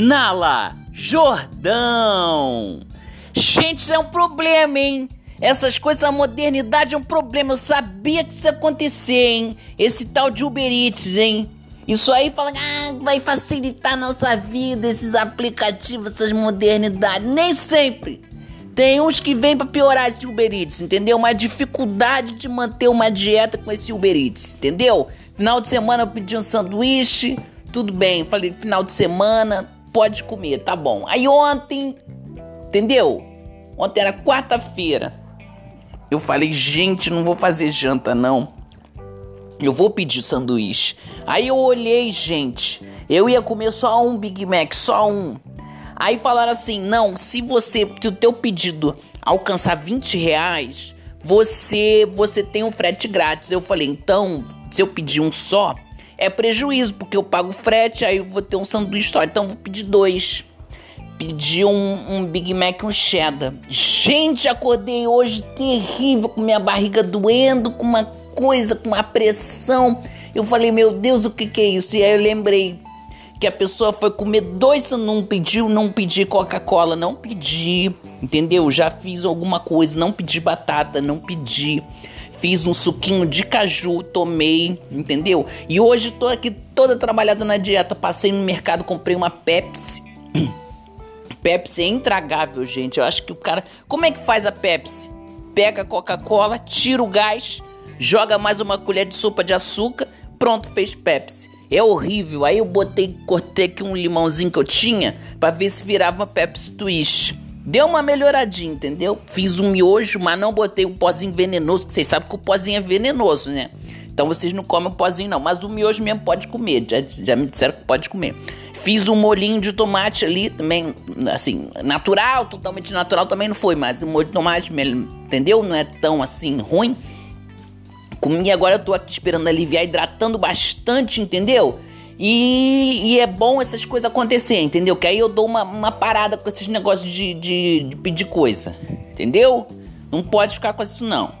Nala Jordão. Gente, isso é um problema, hein? Essas coisas, a modernidade é um problema. Eu sabia que isso ia acontecer, hein? Esse tal de Uber Eats, hein? Isso aí fala, ah, vai facilitar nossa vida, esses aplicativos, essas modernidades. Nem sempre. Tem uns que vêm para piorar esse Uber Eats, entendeu? Uma dificuldade de manter uma dieta com esse Uber Eats, entendeu? Final de semana eu pedi um sanduíche, tudo bem. Falei, final de semana, pode comer, tá bom. Aí ontem, entendeu? Ontem era quarta-feira. Eu falei, gente, não vou fazer janta não. Eu vou pedir sanduíche. Aí eu olhei, gente. Eu ia comer só um Big Mac, só um. Aí falaram assim: não, se você, se o teu pedido alcançar 20 reais, você, você tem um frete grátis. Eu falei, então, se eu pedir um só, é prejuízo, porque eu pago frete, aí eu vou ter um sanduíche só. Então vou pedir dois pedi um, um Big Mac um cheddar. Gente, acordei hoje terrível, com minha barriga doendo, com uma coisa, com uma pressão. Eu falei, meu Deus, o que, que é isso? E aí eu lembrei que a pessoa foi comer dois, não pediu, não pedi Coca-Cola, não pedi, entendeu? Já fiz alguma coisa, não pedi batata, não pedi. Fiz um suquinho de caju, tomei, entendeu? E hoje tô aqui toda trabalhada na dieta. Passei no mercado, comprei uma Pepsi. Pepsi é intragável, gente. Eu acho que o cara. Como é que faz a Pepsi? Pega a Coca-Cola, tira o gás, joga mais uma colher de sopa de açúcar, pronto, fez Pepsi. É horrível. Aí eu botei, cortei aqui um limãozinho que eu tinha para ver se virava uma Pepsi Twist. Deu uma melhoradinha, entendeu? Fiz um miojo, mas não botei um pozinho venenoso, que vocês sabem que o pozinho é venenoso, né? Então vocês não comem o pozinho não, mas o miojo mesmo pode comer, já, já me disseram que pode comer. Fiz um molhinho de tomate ali também, assim, natural, totalmente natural também não foi, mas o molho de tomate, entendeu? Não é tão assim ruim. Comi agora eu tô aqui esperando aliviar, hidratando bastante, entendeu? E, e, é bom essas coisas acontecerem, entendeu? Que aí eu dou uma, uma parada com esses negócios de, de, de pedir coisa, entendeu? Não pode ficar com isso não.